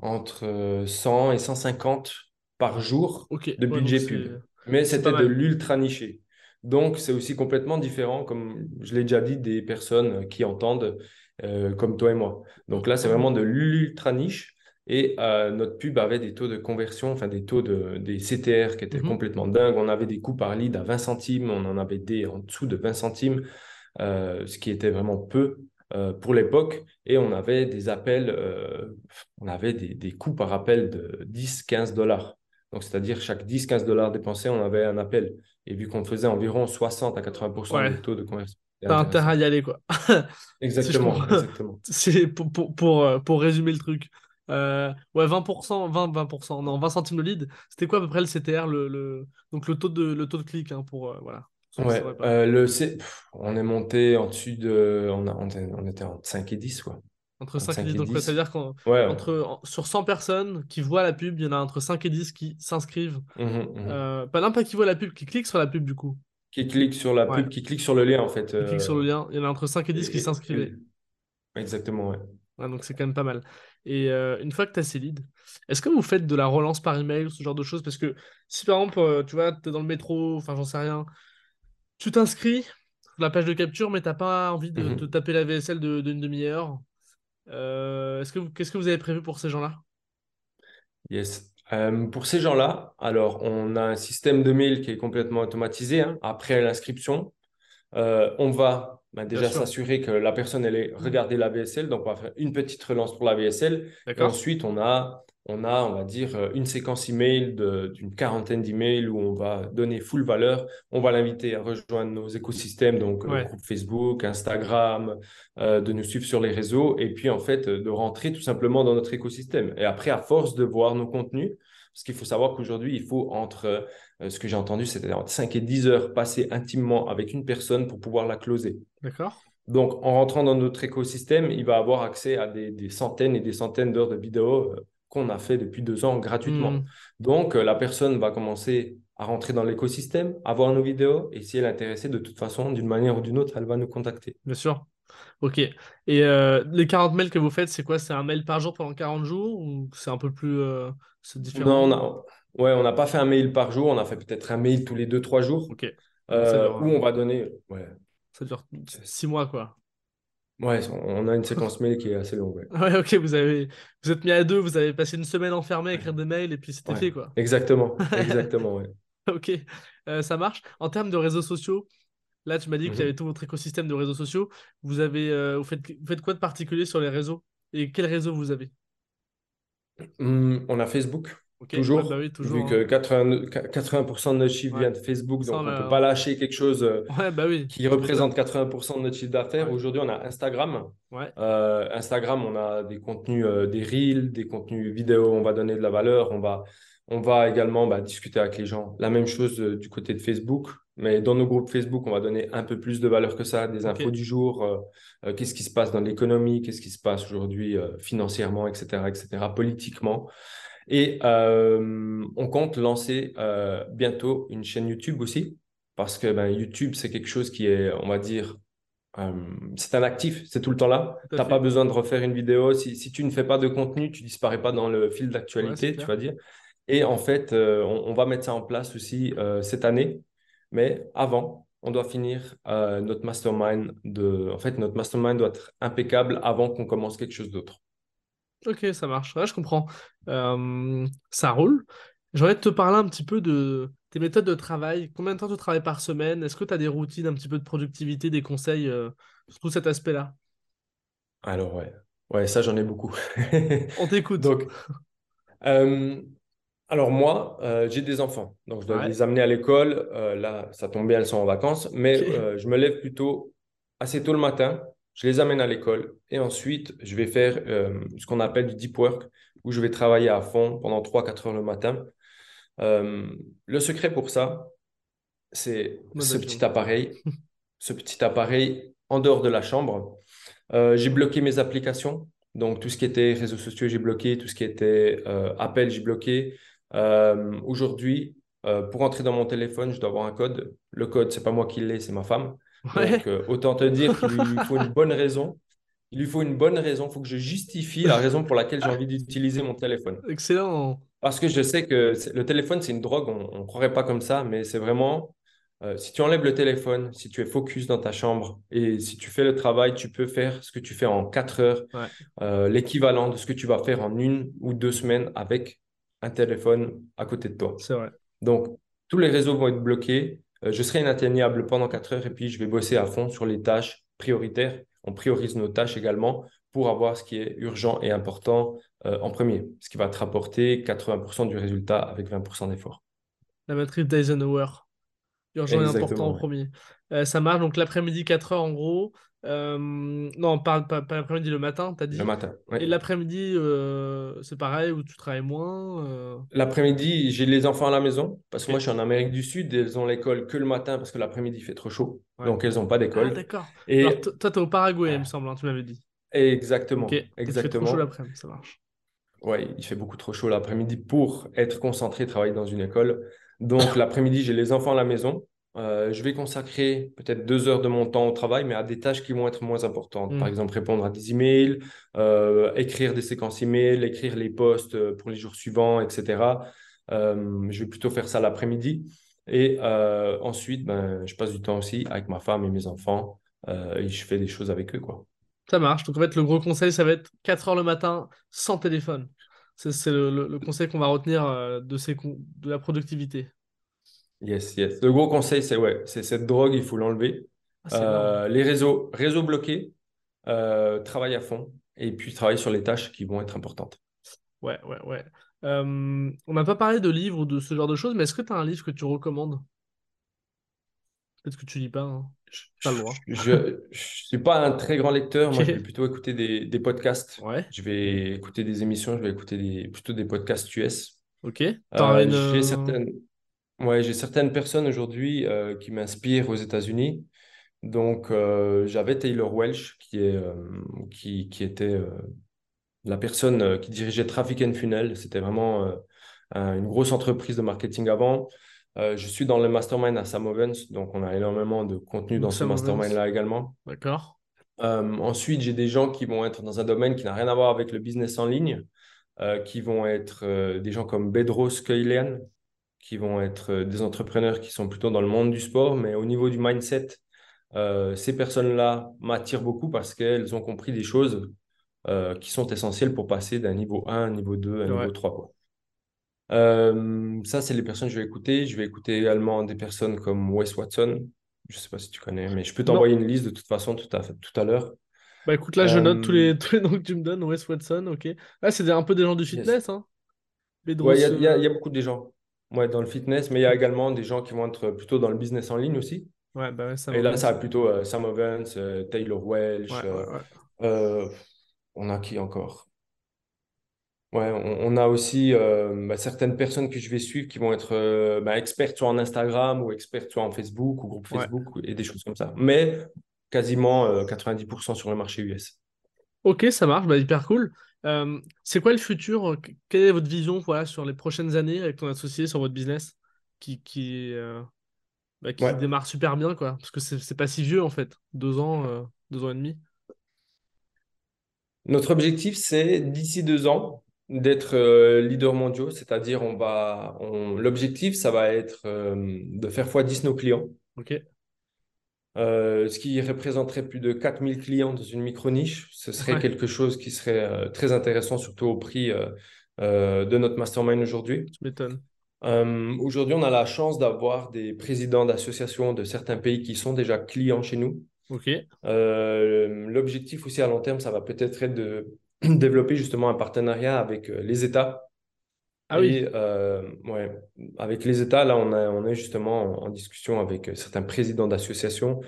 entre euh, 100 et 150 par jour de budget pub. Mais c'était de l'ultra niché. Donc, c'est aussi complètement différent, comme je l'ai déjà dit, des personnes qui entendent euh, comme toi et moi. Donc là, c'est vraiment de l'ultra niche. Et euh, notre pub avait des taux de conversion, enfin des taux de des CTR qui étaient Mhm. complètement dingues. On avait des coûts par lead à 20 centimes, on en avait des en dessous de 20 centimes, euh, ce qui était vraiment peu euh, pour l'époque. Et on avait des appels, on avait des, des coûts par appel de 10-15 dollars. Donc, c'est-à-dire chaque 10-15 dollars dépensés, on avait un appel. Et vu qu'on faisait environ 60 à 80% Ouais, de taux de conversion, t'as intérêt à y aller, quoi. Exactement, exactement. C'est pour, pour, pour, pour résumer le truc. Euh, ouais, 20%, 20, 20%, non, 20 centimes le lead. C'était quoi à peu près le CTR, le, le... donc le taux de, le taux de clic, hein, pour, euh, voilà, qui Ouais, euh, le C, pff, on est monté en dessus de, on, a, on, était, entre 5 et 10, quoi. Entre Entre 5 et 5 10. et Donc, ouais, 10. c'est-à-dire qu'entre Ouais, ouais. sur 100 personnes qui voient la pub, il y en a entre 5 et 10 qui s'inscrivent. Mhm, mhm. Euh, pas non, pas qui voient la pub, qui cliquent sur la pub, du coup. Qui clique sur la pub, qui clique sur le lien, en fait. qui cliquent sur euh, le lien. Il y en a entre 5 et 10 qui et- s'inscrivaient. et- exactement, ouais. Ouais, donc c'est quand même pas mal. Et euh, une fois que tu as ces leads, est-ce que vous faites de la relance par email ou ce genre de choses? Parce que si par exemple, euh, tu vois, tu es dans le métro, enfin j'en sais rien, tu t'inscris sur la page de capture, mais t'as pas envie de Mhm. taper la VSL de, d'une demi-heure. Euh, est-ce que qu'est-ce que vous avez prévu pour ces gens-là? Yes. Euh, pour ces gens-là, alors, on a un système de mail qui est complètement automatisé. hein. Après l'inscription, Euh, on va bah, déjà s'assurer que la personne elle ait regardé la VSL. Donc, on va faire une petite relance pour la VSL. Et ensuite, on a, on a, on va dire, euh, une séquence email d'une quarantaine d'emails où on va donner full valeur. On va l'inviter à rejoindre nos écosystèmes, donc euh, Ouais, groupe Facebook, Instagram, euh, de nous suivre sur les réseaux et puis en fait de rentrer tout simplement dans notre écosystème. Et après, à force de voir nos contenus, parce qu'il faut savoir qu'aujourd'hui, il faut entre, euh, ce que j'ai entendu, c'était entre 5 et 10 heures passées intimement avec une personne pour pouvoir la closer. d'accord. Donc, en rentrant dans notre écosystème, il va avoir accès à des, des centaines et des centaines d'heures de vidéos euh, qu'on a fait depuis deux ans gratuitement. Hmm, Donc, euh, la personne va commencer à rentrer dans l'écosystème, à voir nos vidéos, et si elle est intéressée, de toute façon, d'une manière ou d'une autre, elle va nous contacter. bien sûr. Ok. Et euh, les 40 mails que vous faites, c'est quoi? C'est un mail par jour pendant 40 jours ou c'est un peu plus... euh, Non, on a, ouais, on n'a pas fait un mail par jour, on a fait peut-être un mail tous les deux, trois jours, Ok. Euh, où on va donner, ouais, Ça dure six mois, quoi. Ouais, on a une séquence mail qui est assez longue. Ouais, ok, vous avez vous êtes mis à deux, vous avez passé une semaine enfermé à écrire des mails et puis c'était fait, quoi. Exactement, exactement, ouais. Ok, euh, ça marche. En termes de réseaux sociaux, là, tu m'as dit qu'il y mhm. avait tout votre écosystème de réseaux sociaux. Vous avez, euh, vous faites, vous faites quoi de particulier sur les réseaux et quel réseau vous avez? Hum, On a Facebook. Toujours, bah vu que 80, hein. 80% de notre chiffre vient de Facebook, donc on ne peut pas lâcher quelque chose euh, bah qui représente 80% de notre chiffre d'affaires. Aujourd'hui, on a Instagram. Euh, Instagram, on a des contenus, euh, des reels, des contenus vidéo, on va donner de la valeur, on va, on va également bah, discuter avec les gens. La même chose du côté de Facebook, mais dans nos groupes Facebook, on va donner un peu plus de valeur que ça, des infos du jour, qu'est-ce qui se passe dans l'économie, qu'est-ce qui se passe aujourd'hui financièrement, etc., etc., politiquement. Et euh, on compte lancer euh, bientôt une chaîne YouTube aussi, parce que ben, YouTube, c'est quelque chose qui est, on va dire, euh, c'est un actif, c'est tout le temps là. Tu n'as pas besoin de refaire une vidéo. Si, si, tu ne fais pas de contenu, tu disparais pas dans le fil d'actualité, tu vas dire. Et en fait, on, on, va mettre ça en place aussi cette année. Mais avant, on doit finir notre mastermind. De... En fait, notre mastermind doit être impeccable avant qu'on commence quelque chose d'autre. Ok, ça marche. je comprends. Euh, ça roule. J'aurais te parler un petit peu de tes méthodes de travail. Combien de temps tu travailles par semaine? Est-ce que tu as des routines, un petit peu de productivité, des conseils euh, sur tout cet aspect-là? Alors, ouais. Ouais, ça, j'en ai beaucoup. On t'écoute. Donc, euh, alors moi, j'ai des enfants. Donc, je dois les amener à l'école. là, ça tombe bien, elles sont en vacances. Mais je me lève plutôt assez tôt le matin je les amène à l'école et ensuite, je vais faire euh, ce qu'on appelle du deep work, où je vais travailler à fond pendant 3-4 heures le matin. Euh, le secret pour ça, c'est ce petit appareil, ce petit appareil en dehors de la chambre. Euh, j'ai bloqué mes applications, donc tout ce qui était réseaux sociaux, j'ai bloqué, tout ce qui était appel, j'ai bloqué. Aujourd'hui, pour entrer dans mon téléphone, je dois avoir un code. Le code, c'est pas moi qui l'ai, c'est ma femme. Donc, euh, autant te dire qu'il lui faut une bonne raison. Il lui faut une bonne raison. Il faut que je justifie la raison pour laquelle j'ai envie d'utiliser mon téléphone. Excellent. Parce que je sais que le téléphone, c'est une drogue. On ne croirait pas comme ça, mais c'est vraiment. Euh, si tu enlèves le téléphone, si tu es focus dans ta chambre et si tu fais le travail, tu peux faire ce que tu fais en 4 heures, euh, l'équivalent de ce que tu vas faire en une ou deux semaines avec un téléphone à côté de toi. C'est vrai. Donc, tous les réseaux vont être bloqués. Euh, je serai inatteignable pendant 4 heures et puis je vais bosser à fond sur les tâches prioritaires. On priorise nos tâches également pour avoir ce qui est urgent et important euh, en premier, ce qui va te rapporter 80% du résultat avec 20% d'effort. La matrice d'Eisenhower. Urgent et important en premier. Euh, ça marche donc l'après-midi 4 heures en gros. Euh, non, pas, pas, l'après-midi, le matin, t'as dit Le matin, Et l'après-midi, euh, c'est pareil, où tu travailles moins euh? L'après-midi, j'ai les enfants à la maison, parce que moi, je suis en Amérique du Sud, et elles ont l'école que le matin, parce que l'après-midi, il fait trop chaud. Donc, elles n'ont pas d'école. Ah, d'accord. Et... Alors, toi, tu es au Paraguay, il me semble, hein, tu m'avais dit. Exactement. Exactement. Il fait trop chaud l'après-midi, ça marche. Oui, il fait beaucoup trop chaud l'après-midi pour être concentré, travailler dans une école. Donc, l'après-midi, j'ai les enfants à la maison. Euh, je vais consacrer peut-être deux heures de mon temps au travail, mais à des tâches qui vont être moins importantes. Par mm. exemple, répondre à des emails, euh, écrire des séquences emails, écrire les posts euh, pour les jours suivants, etc. je vais plutôt faire ça l'après-midi. Et ensuite, ben, je passe du temps aussi avec ma femme et mes enfants et je fais des choses avec eux. Quoi. Ça marche. Donc, en fait, le gros conseil, ça va être 4 heures le matin sans téléphone. C'est le, conseil qu'on va retenir de, ces, de la productivité. Yes, yes. Le gros conseil, c'est ouais, c'est cette drogue, il faut l'enlever. Ah, euh, les réseaux, réseaux bloqués, euh, travaille à fond et puis travaille sur les tâches qui vont être importantes. Ouais, ouais, ouais. Euh, on n'a pas parlé de livres ou de ce genre de choses, mais est-ce que tu as un livre que tu recommandes? Peut-être que tu lis pas, hein. pas le droit. Je ne suis pas un très grand lecteur, moi je vais plutôt écouter des, des podcasts. Ouais. Je vais écouter des émissions, je vais écouter des, plutôt des podcasts US. Ok. J'ai certaines. Ouais, j'ai certaines personnes aujourd'hui euh, qui m'inspirent aux États-Unis. Donc, euh, j'avais Taylor Welch, qui, est, euh, qui, qui, était la personne qui dirigeait Traffic and Funnel. C'était vraiment une grosse entreprise de marketing avant. je suis dans le mastermind à Sam Ovens, donc on a énormément de contenu dans ce mastermind-là également. D'accord. ensuite, j'ai des gens qui vont être dans un domaine qui n'a rien à voir avec le business en ligne, qui vont être des gens comme Bedros Keuilian, qui vont être euh, des entrepreneurs qui sont plutôt dans le monde du sport, mais au niveau du mindset, euh, ces personnes-là m'attirent beaucoup parce qu'elles ont compris des choses euh, qui sont essentielles pour passer d'un niveau 1 à un niveau 2 à un Ouais. niveau 3. Quoi. Euh, ça, c'est les personnes que je vais écouter. Je vais écouter également des personnes comme Wes Watson. Je ne sais pas si tu connais, mais je peux t'envoyer une liste de toute façon tout à, tout à l'heure. Bah écoute, là, je note tous les, tous les noms que tu me donnes. Wes Watson, ok. Ah, c'est un peu des gens du Yes. fitness, hein. Ouais, il y a beaucoup de gens ouais, dans le fitness, mais il y a également des gens qui vont être plutôt dans le business en ligne aussi. Ouais, bah ouais, Et là, ça va plutôt euh, Sam Ovens, euh, Taylor Welch. Ouais, euh, ouais, ouais. euh, on a qui encore? Ouais, on, on a aussi euh, bah, certaines personnes que je vais suivre qui vont être euh, bah, expertes soit en Instagram ou expertes soit en Facebook ou groupe Ouais. Facebook et des choses comme ça. Mais quasiment euh, 90% sur le marché US. Ok, ça marche, bah hyper cool. Euh, c'est quoi le futur? Quelle est votre vision voilà, sur les prochaines années avec ton associé sur votre business qui, qui, euh, bah, qui Ouais. démarre super bien, quoi? Parce que c'est pas si vieux en fait. Deux ans, euh, deux ans et demi. Notre objectif, c'est d'ici deux ans d'être leader mondiaux, c'est-à-dire on va, on, l'objectif, ça va être de faire x10 nos clients, Ok. Euh, ce qui représenterait plus de 4000 clients dans une micro-niche. Ce serait Ouais. quelque chose qui serait euh, très intéressant, surtout au prix euh, de notre mastermind aujourd'hui. Tu m'étonnes. Euh, aujourd'hui, on a la chance d'avoir des présidents d'associations de certains pays qui sont déjà clients chez nous. Ok. L'objectif aussi à long terme, ça va peut-être être de développer justement un partenariat avec les États. Ah oui. Et euh, ouais, avec les États, là, on a, on est justement en, en discussion avec euh, certains présidents d'associations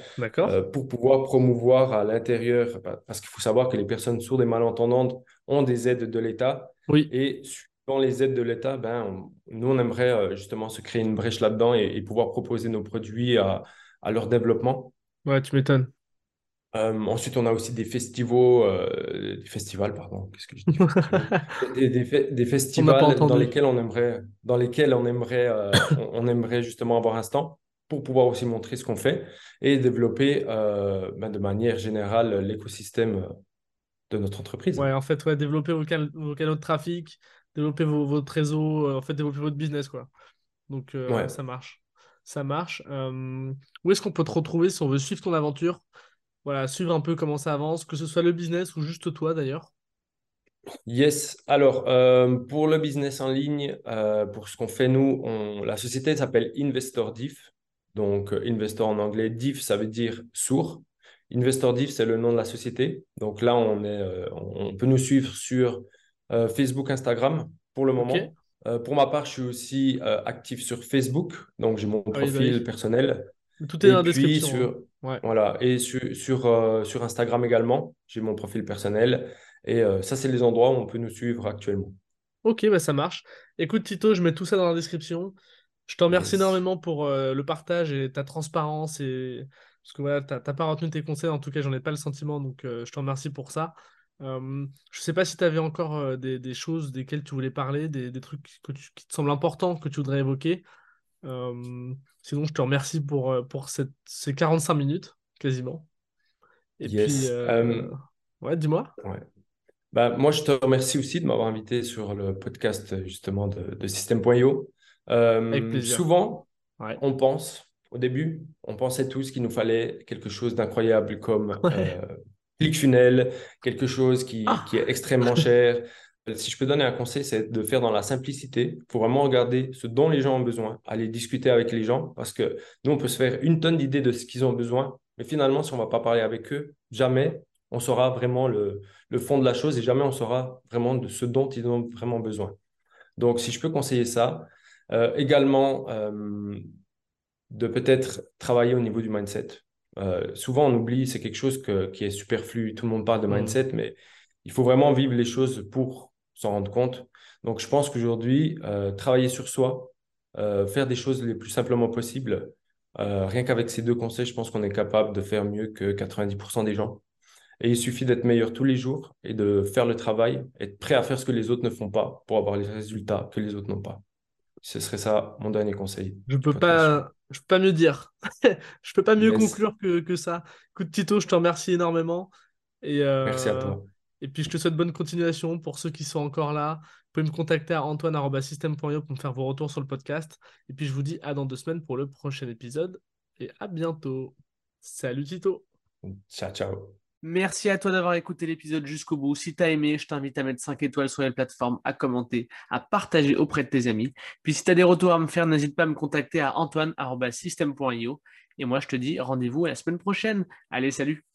euh, pour pouvoir promouvoir à l'intérieur, pa- parce qu'il faut savoir que les personnes sourdes et malentendantes ont des aides de l'État. Oui. Et suivant les aides de l'État, ben, on- nous, on aimerait euh, justement se créer une brèche là-dedans et, et pouvoir proposer nos produits à, à leur développement. Ouais, tu m'étonnes. Euh, ensuite, on a aussi des festivals, euh, des festivals, pardon, qu'est-ce que je dis? Des, fe- festivals dans lesquels on aimerait, dans lesquels on aimerait, euh, on, on aimerait justement avoir un stand pour pouvoir aussi montrer ce qu'on fait et développer euh, ben, de manière générale l'écosystème de notre entreprise. Ouais, en fait, ouais, développer vos, cal- vos canaux de trafic, développer vos, votre réseau, en fait, développer votre business, quoi. Donc, Ouais. ça marche. Ça marche. Où est-ce qu'on peut te retrouver si on veut suivre ton aventure? Voilà, suivre un peu comment ça avance, que ce soit le business ou juste toi, d'ailleurs. Yes. Alors, euh, pour le business en ligne, euh, pour ce qu'on fait, nous, on- la société s'appelle Investor Diff. Donc, euh, Investor en anglais, Diff, ça veut dire sourd. Investor Diff, c'est le nom de la société. Donc là, on est, on peut nous suivre sur Facebook, Instagram pour le moment. Pour ma part, je suis aussi actif sur Facebook. Donc, j'ai mon Ah oui, bah profil oui. personnel. Tout est Et dans la description. sur, hein. Ouais. voilà, et sur, sur, euh, sur Instagram également, j'ai mon profil personnel. Et euh, ça, c'est les endroits où on peut nous suivre actuellement. Ok, bah ça marche. Écoute, Tito, je mets tout ça dans la description. Je te remercie Yes. énormément pour euh, le partage et ta transparence. Et... Parce que voilà, t'as t'as pas retenu tes conseils, en tout cas, j'en ai pas le sentiment, donc je te remercie pour ça. Euh, je sais pas si tu avais encore euh, des, des choses desquelles tu voulais parler, des, des trucs que tu- qui te semblent importants que tu voudrais évoquer. Euh, sinon, je te remercie pour, euh, pour cette, ces 45 minutes, quasiment. Et puis, Yes. euh, ouais, dis-moi. ouais. Bah, moi, je te remercie aussi de m'avoir invité sur le podcast justement de, de System.io. Euh, Avec plaisir. souvent, Ouais. on pense, au début, on pensait tous qu'il nous fallait quelque chose d'incroyable comme Ouais. euh, ClickFunnels, quelque chose qui, Ah. qui est extrêmement cher. Si je peux donner un conseil, c'est de faire dans la simplicité. Il faut vraiment regarder ce dont les gens ont besoin, aller discuter avec les gens parce que nous, on peut se faire une tonne d'idées de ce qu'ils ont besoin, mais finalement, si on ne va pas parler avec eux, jamais on saura vraiment le, le fond de la chose et jamais on saura vraiment de ce dont ils ont vraiment besoin. Donc, si je peux conseiller ça, euh, également euh, de peut-être travailler au niveau du mindset. Euh, souvent, on oublie, c'est quelque chose que- qui est superflu. Tout le monde parle de Mm. mindset, mais il faut vraiment vivre les choses pour s'en rendre compte. Donc, je pense qu'aujourd'hui, euh, travailler sur soi, euh, faire des choses les plus simplement possible, euh, rien qu'avec ces deux conseils, je pense qu'on est capable de faire mieux que 90% des gens. Et il suffit d'être meilleur tous les jours et de faire le travail, être prêt à faire ce que les autres ne font pas pour avoir les résultats que les autres n'ont pas. Ce serait ça mon dernier conseil. Je peux pas, je peux pas mieux dire. Je peux pas mieux Yes. conclure que, que ça. Écoute, Tito, je te remercie énormément. Et, euh, Merci à toi. Et puis, je te souhaite bonne continuation pour ceux qui sont encore là. Vous pouvez me contacter à antoine.system.io pour me faire vos retours sur le podcast. Et puis, je vous dis à dans deux semaines pour le prochain épisode. Et à bientôt. Salut Tito. Ciao, ciao. Merci à toi d'avoir écouté l'épisode jusqu'au bout. Si tu as aimé, je t'invite à mettre 5 étoiles sur les plateformes, à commenter, à partager auprès de tes amis. Puis si tu as des retours à me faire, n'hésite pas à me contacter à antoine.system.io. Et moi, je te dis rendez-vous à la semaine prochaine. Allez, salut